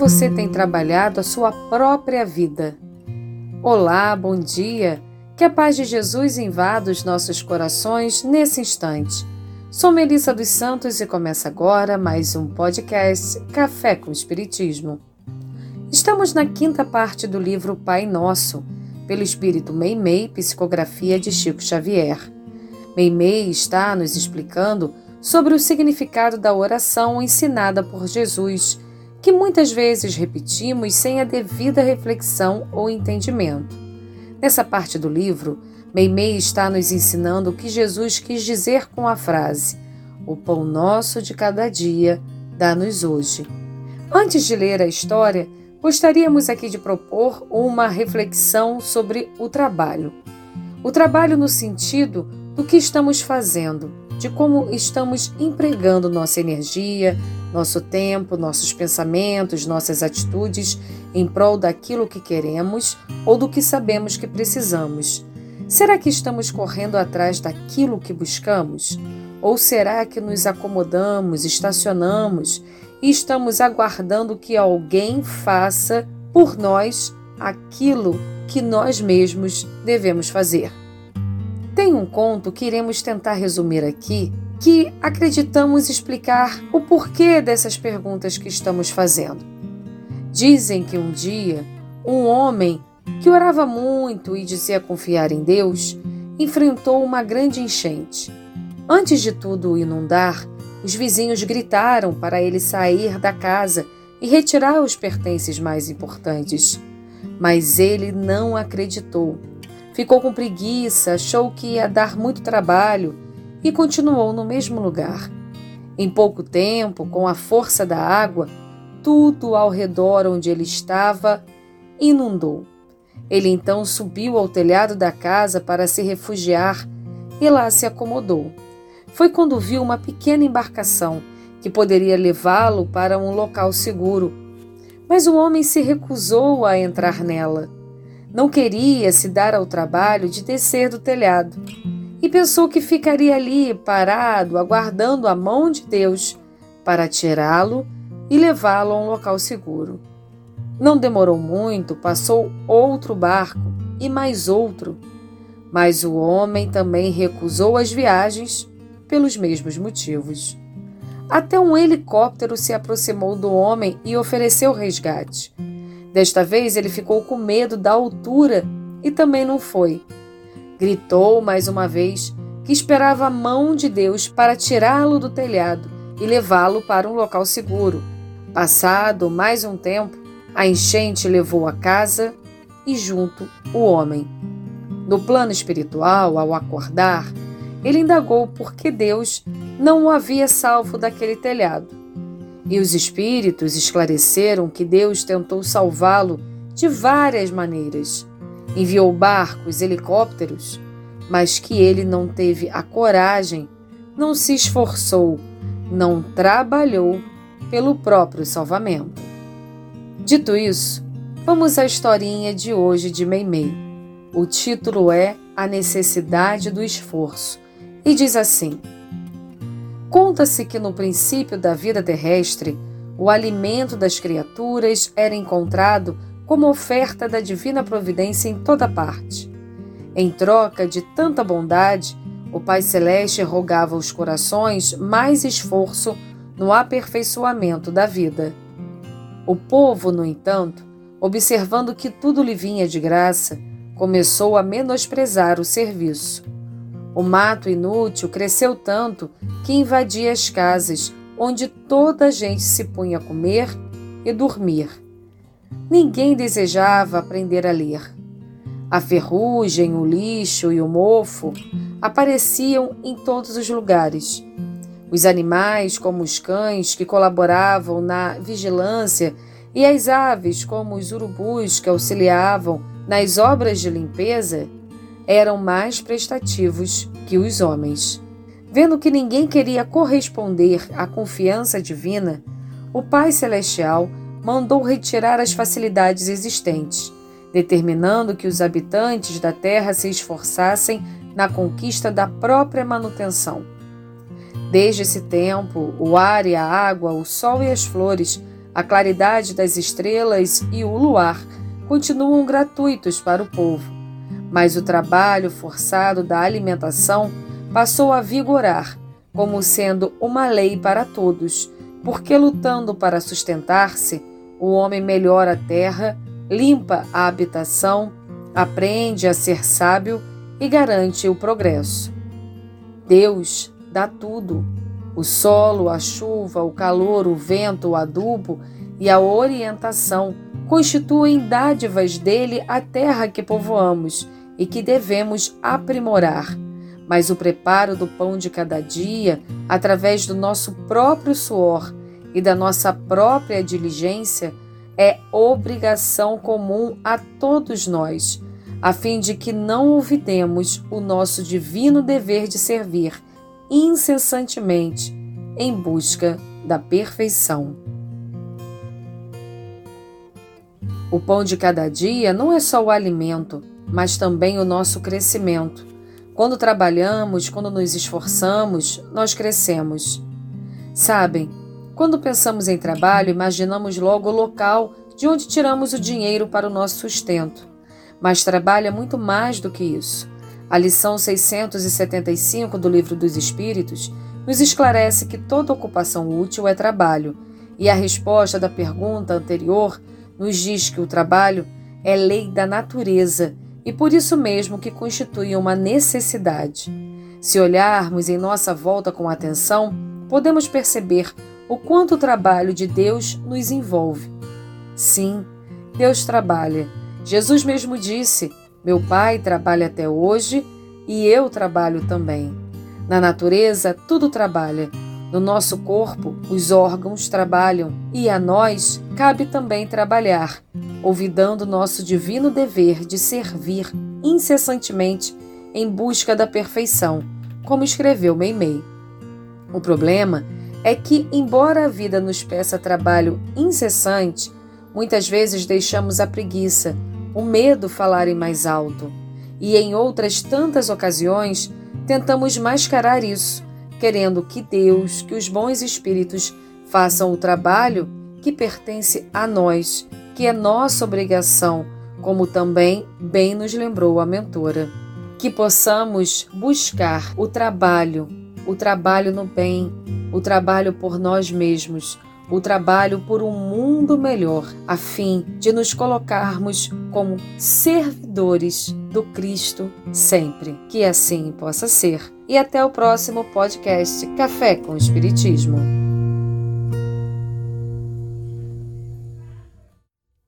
você tem trabalhado a sua própria vida? Olá, bom dia. Que a paz de Jesus invada os nossos corações nesse instante. Sou Melissa dos Santos e começa agora mais um podcast Café com Espiritismo. Estamos na quinta parte do livro Pai Nosso, pelo espírito Meimei, psicografia de Chico Xavier. Meimei está nos explicando sobre o significado da oração ensinada por Jesus que muitas vezes repetimos sem a devida reflexão ou entendimento. Nessa parte do livro, Meimei está nos ensinando o que Jesus quis dizer com a frase: O pão nosso de cada dia dá-nos hoje. Antes de ler a história, gostaríamos aqui de propor uma reflexão sobre o trabalho. O trabalho no sentido do que estamos fazendo, de como estamos empregando nossa energia, nosso tempo, nossos pensamentos, nossas atitudes em prol daquilo que queremos ou do que sabemos que precisamos. Será que estamos correndo atrás daquilo que buscamos? Ou será que nos acomodamos, estacionamos e estamos aguardando que alguém faça por nós aquilo que nós mesmos devemos fazer? Tem um conto que iremos tentar resumir aqui que acreditamos explicar o porquê dessas perguntas que estamos fazendo. Dizem que um dia um homem que orava muito e dizia confiar em Deus enfrentou uma grande enchente. Antes de tudo inundar, os vizinhos gritaram para ele sair da casa e retirar os pertences mais importantes. Mas ele não acreditou. Ficou com preguiça, achou que ia dar muito trabalho e continuou no mesmo lugar. Em pouco tempo, com a força da água, tudo ao redor onde ele estava inundou. Ele então subiu ao telhado da casa para se refugiar e lá se acomodou. Foi quando viu uma pequena embarcação que poderia levá-lo para um local seguro. Mas o homem se recusou a entrar nela. Não queria se dar ao trabalho de descer do telhado e pensou que ficaria ali parado, aguardando a mão de Deus para tirá-lo e levá-lo a um local seguro. Não demorou muito, passou outro barco e mais outro, mas o homem também recusou as viagens pelos mesmos motivos. Até um helicóptero se aproximou do homem e ofereceu resgate. Desta vez ele ficou com medo da altura e também não foi Gritou mais uma vez que esperava a mão de Deus para tirá-lo do telhado e levá-lo para um local seguro. Passado mais um tempo, a enchente levou a casa e junto o homem. No plano espiritual, ao acordar, ele indagou por que Deus não o havia salvo daquele telhado. E os espíritos esclareceram que Deus tentou salvá-lo de várias maneiras enviou barcos, helicópteros, mas que ele não teve a coragem, não se esforçou, não trabalhou pelo próprio salvamento. Dito isso, vamos à historinha de hoje de Meimei. O título é A Necessidade do Esforço e diz assim: Conta-se que no princípio da vida terrestre, o alimento das criaturas era encontrado como oferta da divina providência em toda parte. Em troca de tanta bondade, o Pai Celeste rogava aos corações mais esforço no aperfeiçoamento da vida. O povo, no entanto, observando que tudo lhe vinha de graça, começou a menosprezar o serviço. O mato inútil cresceu tanto que invadia as casas, onde toda a gente se punha a comer e dormir. Ninguém desejava aprender a ler. A ferrugem, o lixo e o mofo apareciam em todos os lugares. Os animais, como os cães, que colaboravam na vigilância, e as aves, como os urubus, que auxiliavam nas obras de limpeza, eram mais prestativos que os homens. Vendo que ninguém queria corresponder à confiança divina, o Pai Celestial mandou retirar as facilidades existentes, determinando que os habitantes da terra se esforçassem na conquista da própria manutenção. Desde esse tempo, o ar e a água, o sol e as flores A claridade das estrelas e o luar continuam gratuitos para o povo, mas o trabalho forçado da alimentação passou a vigorar, como sendo uma lei para todos, porque lutando para sustentar-se, o homem melhora a terra, limpa a habitação, aprende a ser sábio e garante o progresso. Deus dá tudo: o solo, a chuva, o calor, o vento, o adubo e a orientação constituem dádivas dele a terra que povoamos e que devemos aprimorar. Mas o preparo do pão de cada dia, através do nosso próprio suor e da nossa própria diligência, é obrigação comum a todos nós a fim de que não olvidemos o nosso divino dever de servir incessantemente em busca da perfeição. O pão de cada dia não é só o alimento, mas também o nosso crescimento. Quando trabalhamos, quando nos esforçamos, nós crescemos. Sabem, quando pensamos em trabalho, imaginamos logo o local de onde tiramos o dinheiro para o nosso sustento mas trabalha muito mais do que isso. A lição 675 do Livro dos Espíritos nos esclarece que toda ocupação útil é trabalho, e a resposta da pergunta anterior nos diz que o trabalho é lei da natureza e por isso mesmo que constitui uma necessidade. Se olharmos em nossa volta com atenção, podemos perceber o quanto o trabalho de Deus nos envolve. Sim, Deus trabalha Jesus mesmo disse: Meu Pai trabalha até hoje e eu trabalho também. Na natureza, tudo trabalha. No nosso corpo, os órgãos trabalham e a nós cabe também trabalhar, olvidando nosso divino dever de servir incessantemente em busca da perfeição, como escreveu Meimei. O problema é que, embora a vida nos peça trabalho incessante, muitas vezes deixamos a preguiça o medo falarem mais alto. E em outras tantas ocasiões, tentamos mascarar isso, querendo que Deus, que os bons espíritos façam o trabalho que pertence a nós, que é nossa obrigação, como também bem nos lembrou a mentora. Que possamos buscar o trabalho, o trabalho no bem, o trabalho por nós mesmos, o trabalho por um mundo melhor, a fim de nos colocarmos como servidores do Cristo sempre. Que assim possa ser. E até o próximo podcast Café com Espiritismo.